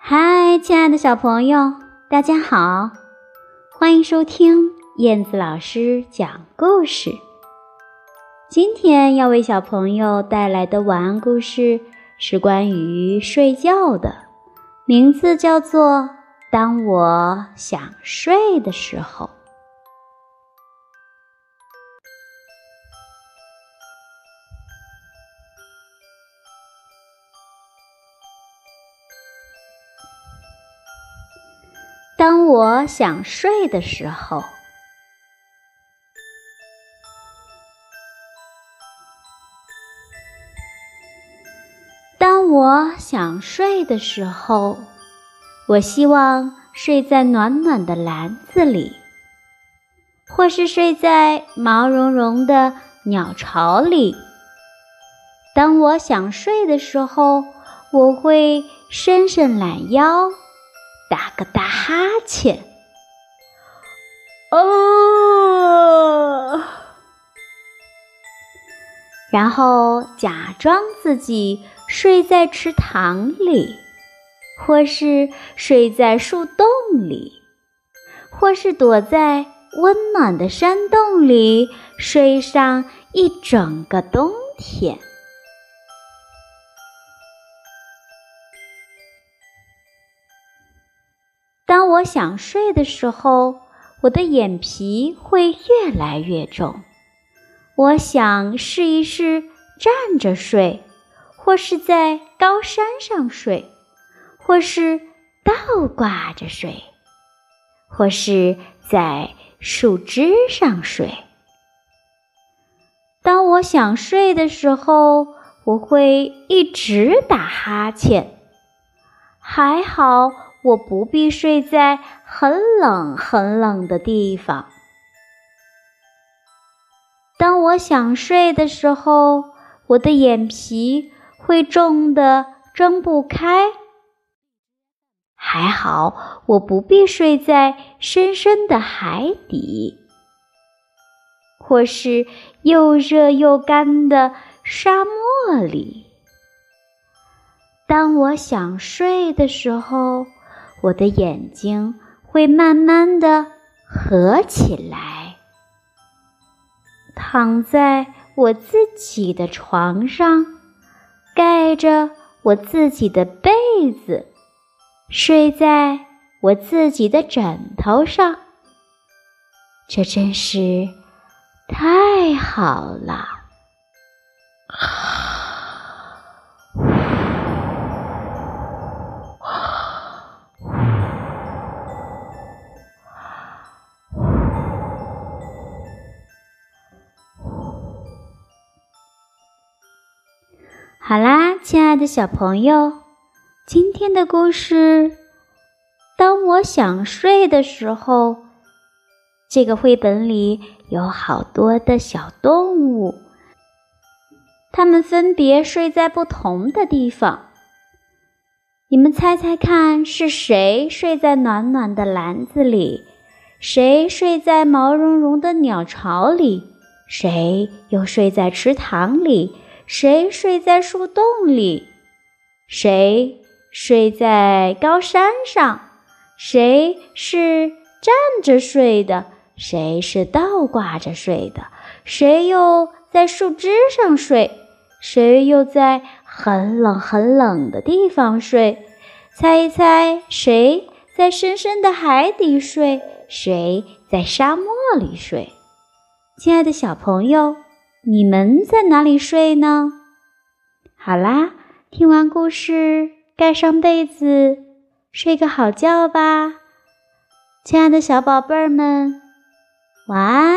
嗨，亲爱的小朋友，大家好，欢迎收听燕子老师讲故事。今天要为小朋友带来的晚安故事是关于睡觉的，名字叫做《当我想睡的时候》。当我想睡的时候，当我想睡的时候，我希望睡在暖暖的篮子里，或是睡在毛茸茸的鸟巢里。当我想睡的时候，我会伸伸懒腰。打个大哈欠，哦，然后假装自己睡在池塘里，或是睡在树洞里，或是躲在温暖的山洞里睡上一整个冬天。我想睡的时候，我的眼皮会越来越重。我想试一试站着睡，或是在高山上睡，或是倒挂着睡，或是在树枝上睡。当我想睡的时候，我会一直打哈欠。还好。我不必睡在很冷很冷的地方。当我想睡的时候，我的眼皮会重的睁不开。还好，我不必睡在深深的海底，或是又热又干的沙漠里。当我想睡的时候，我的眼睛会慢慢的合起来，躺在我自己的床上，盖着我自己的被子，睡在我自己的枕头上。这真是太好了。好啦，亲爱的小朋友，今天的故事，当我想睡的时候，这个绘本里有好多的小动物，它们分别睡在不同的地方。你们猜猜看，是谁睡在暖暖的篮子里？谁睡在毛茸茸的鸟巢里？谁又睡在池塘里？谁睡在树洞里？谁睡在高山上？谁是站着睡的？谁是倒挂着睡的？谁又在树枝上睡？谁又在很冷很冷的地方睡？猜一猜，谁在深深的海底睡？谁在沙漠里睡？亲爱的小朋友。你们在哪里睡呢？好啦，听完故事，盖上被子，睡个好觉吧，亲爱的小宝贝儿们，晚安。